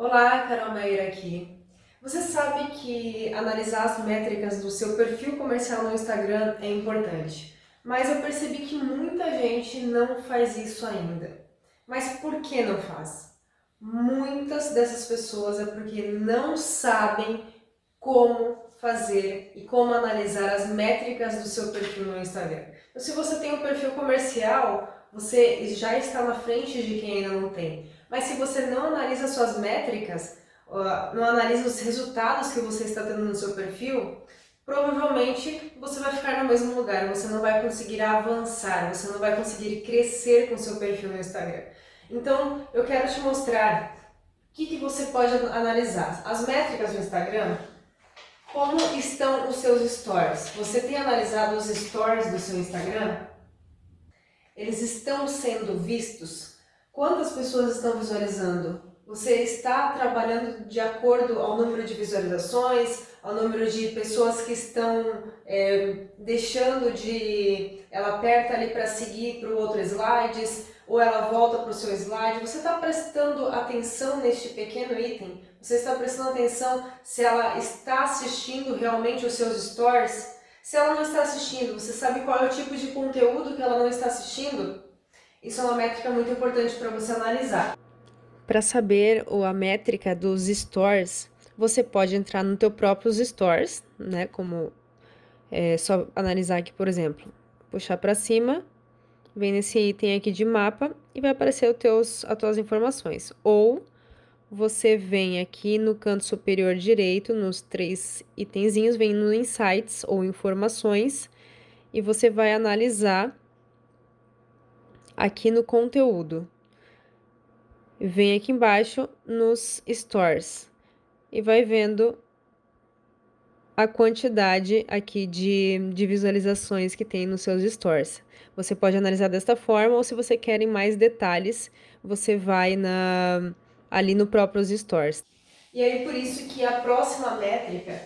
Olá, Carol Meira aqui. Você sabe que analisar as métricas do seu perfil comercial no Instagram é importante, mas eu percebi que muita gente não faz isso ainda. Mas por que não faz? Muitas dessas pessoas é porque não sabem como fazer e como analisar as métricas do seu perfil no Instagram. Então, se você tem um perfil comercial, você já está na frente de quem ainda não tem. Mas se você não analisa suas métricas, não analisa os resultados que você está tendo no seu perfil, provavelmente você vai ficar no mesmo lugar, você não vai conseguir avançar, você não vai conseguir crescer com seu perfil no Instagram. Então, eu quero te mostrar o que, que você pode analisar. As métricas do Instagram, como estão os seus stories? Você tem analisado os stories do seu Instagram? Eles estão sendo vistos? Quantas pessoas estão visualizando? Você está trabalhando de acordo ao número de visualizações, ao número de pessoas que estão é, deixando de. Ela aperta ali para seguir para o outro slides, ou ela volta para o seu slide. Você está prestando atenção neste pequeno item? Você está prestando atenção se ela está assistindo realmente os seus stories? Se ela não está assistindo, você sabe qual é o tipo de conteúdo que ela não está assistindo? Isso é uma métrica muito importante para você analisar. Para saber a métrica dos stores, você pode entrar no teu próprios stores, né? Como é só analisar aqui, por exemplo, puxar para cima, vem nesse item aqui de mapa e vai aparecer os teus, as tuas informações. Ou você vem aqui no canto superior direito, nos três itenzinhos, vem no Insights ou Informações, e você vai analisar aqui no conteúdo. Vem aqui embaixo nos Stores e vai vendo a quantidade aqui de, de visualizações que tem nos seus stores. Você pode analisar desta forma ou se você quer mais detalhes, você vai na ali no próprios stores. E aí por isso que a próxima métrica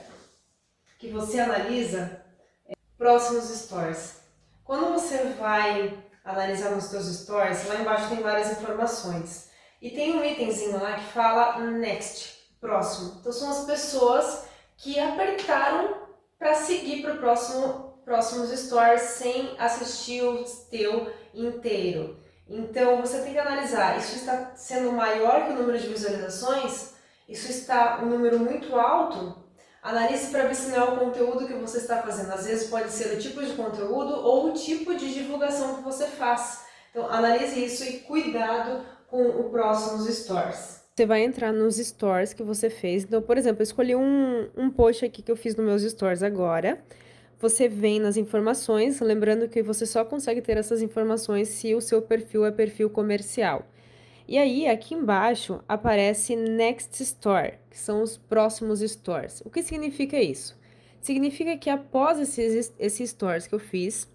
que você analisa é próximos stores. Quando você vai analisar nos seus stores, lá embaixo tem várias informações. E tem um itemzinho lá que fala next, próximo. Então são as pessoas que apertaram para seguir para o próximo próximos stores sem assistir o teu inteiro. Então você tem que analisar, isso está sendo maior que o número de visualizações? Isso está um número muito alto? Analise para ver se não é o conteúdo que você está fazendo. Às vezes pode ser o tipo de conteúdo ou o tipo de divulgação que você faz. Então analise isso e cuidado com o próximos stores. Você vai entrar nos stores que você fez. Então, por exemplo, eu escolhi um, um post aqui que eu fiz nos meus stores agora você vem nas informações, lembrando que você só consegue ter essas informações se o seu perfil é perfil comercial. E aí, aqui embaixo, aparece Next Store, que são os próximos stores. O que significa isso? Significa que após esses, esses stores que eu fiz,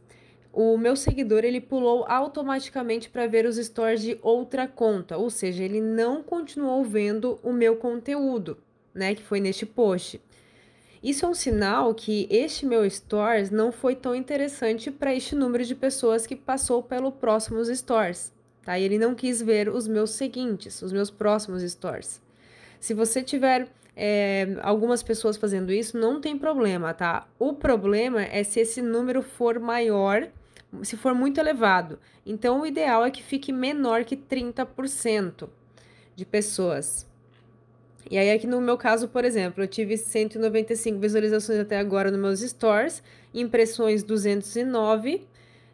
o meu seguidor ele pulou automaticamente para ver os stores de outra conta, ou seja, ele não continuou vendo o meu conteúdo, né, que foi neste post. Isso é um sinal que este meu stores não foi tão interessante para este número de pessoas que passou pelo próximos stores, tá? E ele não quis ver os meus seguintes, os meus próximos stores. Se você tiver é, algumas pessoas fazendo isso, não tem problema, tá? O problema é se esse número for maior, se for muito elevado. Então, o ideal é que fique menor que 30% de pessoas. E aí, aqui no meu caso, por exemplo, eu tive 195 visualizações até agora nos meus stores, impressões 209.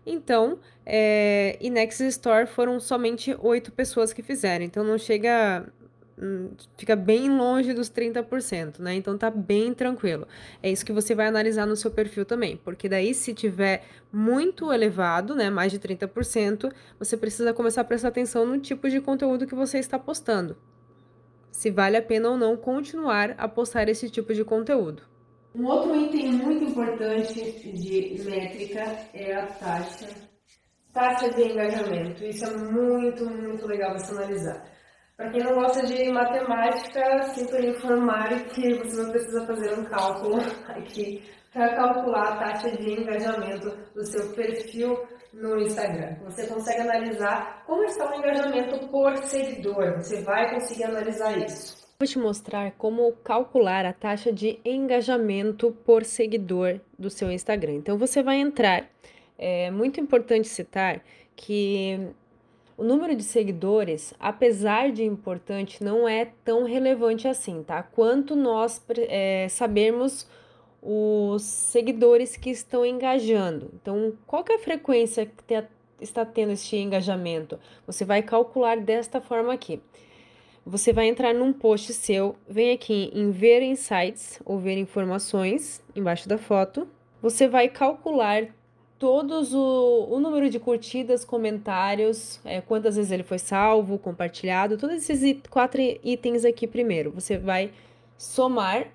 Então, é, e Next Store foram somente 8 pessoas que fizeram. Então, não chega. Hum, fica bem longe dos 30%, né? Então tá bem tranquilo. É isso que você vai analisar no seu perfil também, porque daí se tiver muito elevado, né, mais de 30%, você precisa começar a prestar atenção no tipo de conteúdo que você está postando se vale a pena ou não continuar a postar esse tipo de conteúdo. Um outro item muito importante de métrica é a taxa, taxa de engajamento. Isso é muito, muito legal você analisar. Para quem não gosta de matemática, sinto informar que você vai precisar fazer um cálculo aqui para calcular a taxa de engajamento do seu perfil no Instagram. Você consegue analisar como está o engajamento por seguidor. Você vai conseguir analisar isso. Vou te mostrar como calcular a taxa de engajamento por seguidor do seu Instagram. Então, você vai entrar. É muito importante citar que o número de seguidores, apesar de importante, não é tão relevante assim, tá? Quanto nós é, sabermos os seguidores que estão engajando. Então, qual é a frequência que te, está tendo este engajamento? Você vai calcular desta forma aqui. Você vai entrar num post seu, vem aqui em ver insights ou ver informações embaixo da foto. Você vai calcular todos o, o número de curtidas, comentários, é, quantas vezes ele foi salvo, compartilhado, todos esses quatro itens aqui primeiro. Você vai somar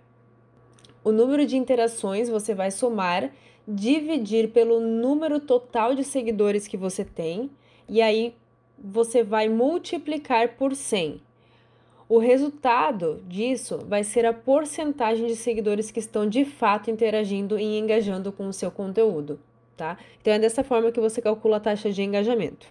o número de interações, você vai somar, dividir pelo número total de seguidores que você tem, e aí você vai multiplicar por 100. O resultado disso vai ser a porcentagem de seguidores que estão de fato interagindo e engajando com o seu conteúdo, tá? Então é dessa forma que você calcula a taxa de engajamento.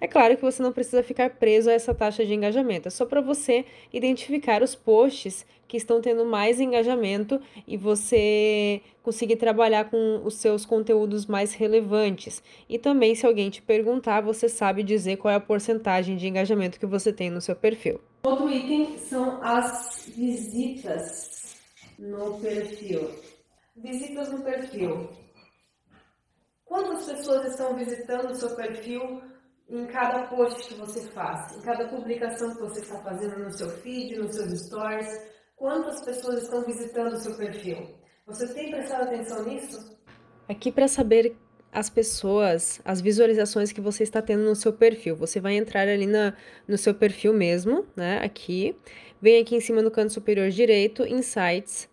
É claro que você não precisa ficar preso a essa taxa de engajamento, é só para você identificar os posts que estão tendo mais engajamento e você conseguir trabalhar com os seus conteúdos mais relevantes. E também, se alguém te perguntar, você sabe dizer qual é a porcentagem de engajamento que você tem no seu perfil. Outro item são as visitas no perfil. Visitas no perfil. Quantas pessoas estão visitando o seu perfil em cada post que você faz, em cada publicação que você está fazendo no seu feed, nos seus stories? Quantas pessoas estão visitando o seu perfil? Você tem prestado atenção nisso? Aqui para saber as pessoas, as visualizações que você está tendo no seu perfil. Você vai entrar ali na, no seu perfil mesmo, né? Aqui. Vem aqui em cima no canto superior direito, Insights.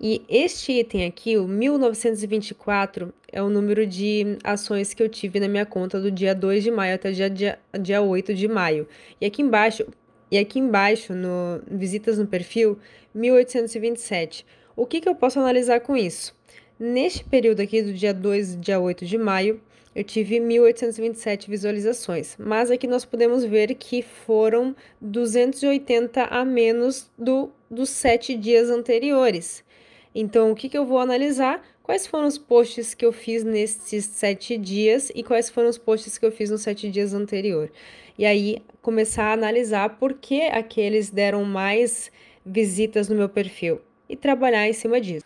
E este item aqui, o 1924, é o número de ações que eu tive na minha conta do dia 2 de maio até dia, dia, dia 8 de maio. E aqui embaixo, e aqui embaixo, no visitas no perfil, 1827. O que, que eu posso analisar com isso? Neste período aqui, do dia 2 dia 8 de maio, eu tive 1.827 visualizações, mas aqui nós podemos ver que foram 280 a menos do, dos sete dias anteriores. Então, o que, que eu vou analisar? Quais foram os posts que eu fiz nesses sete dias e quais foram os posts que eu fiz nos sete dias anterior. E aí, começar a analisar por que aqueles deram mais visitas no meu perfil e trabalhar em cima disso.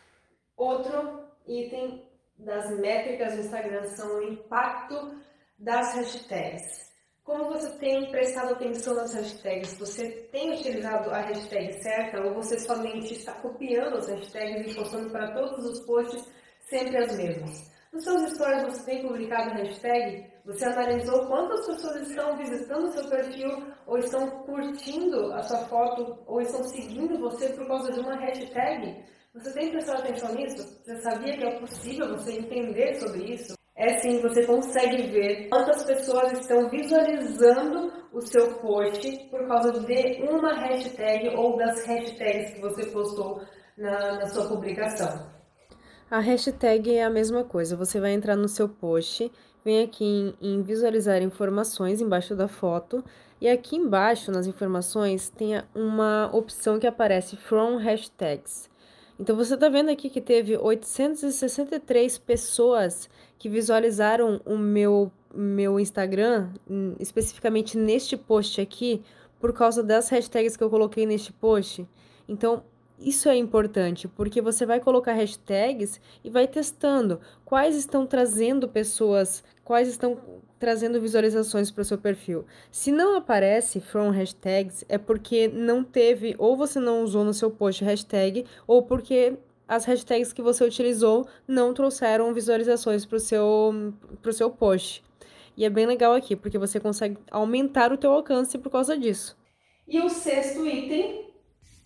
Outro item das métricas do Instagram são o impacto das hashtags. Como você tem prestado atenção nas hashtags? Você tem utilizado a hashtag certa ou você somente está copiando as hashtags e postando para todos os posts sempre as mesmas? Nos seus stories você tem publicado hashtag? Você analisou quantas pessoas estão visitando seu perfil ou estão curtindo a sua foto ou estão seguindo você por causa de uma hashtag? Você tem prestado atenção nisso? Você sabia que é possível você entender sobre isso? É sim, você consegue ver quantas pessoas estão visualizando o seu post por causa de uma hashtag ou das hashtags que você postou na, na sua publicação. A hashtag é a mesma coisa. Você vai entrar no seu post, vem aqui em, em visualizar informações embaixo da foto e aqui embaixo nas informações tem uma opção que aparece From Hashtags. Então você está vendo aqui que teve 863 pessoas que visualizaram o meu, meu Instagram, hum, especificamente neste post aqui, por causa das hashtags que eu coloquei neste post. Então, isso é importante, porque você vai colocar hashtags e vai testando quais estão trazendo pessoas, quais estão trazendo visualizações para o seu perfil. Se não aparece from hashtags, é porque não teve, ou você não usou no seu post hashtag, ou porque as hashtags que você utilizou não trouxeram visualizações para o seu, seu post. E é bem legal aqui, porque você consegue aumentar o teu alcance por causa disso. E o sexto item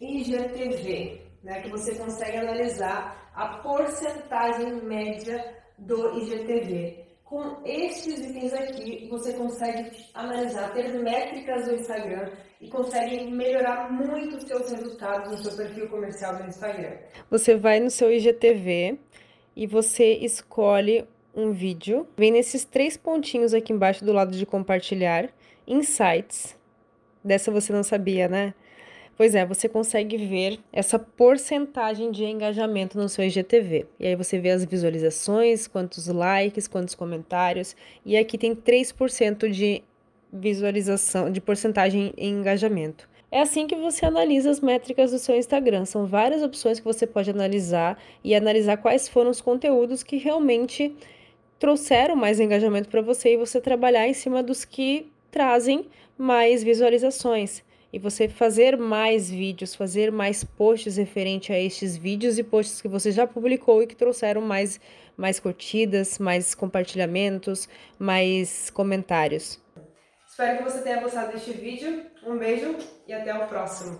IGTV, né, que você consegue analisar a porcentagem média do IGTV. Com estes itens aqui, você consegue analisar, ter métricas do Instagram e consegue melhorar muito os seus resultados no seu perfil comercial do Instagram. Você vai no seu IGTV e você escolhe um vídeo. Vem nesses três pontinhos aqui embaixo do lado de compartilhar, insights. Dessa você não sabia, né? Pois é, você consegue ver essa porcentagem de engajamento no seu IGTV. E aí você vê as visualizações, quantos likes, quantos comentários. E aqui tem 3% de visualização, de porcentagem em engajamento. É assim que você analisa as métricas do seu Instagram. São várias opções que você pode analisar e analisar quais foram os conteúdos que realmente trouxeram mais engajamento para você e você trabalhar em cima dos que trazem mais visualizações. E você fazer mais vídeos, fazer mais posts referente a estes vídeos e posts que você já publicou e que trouxeram mais, mais curtidas, mais compartilhamentos, mais comentários. Espero que você tenha gostado deste vídeo. Um beijo e até o próximo.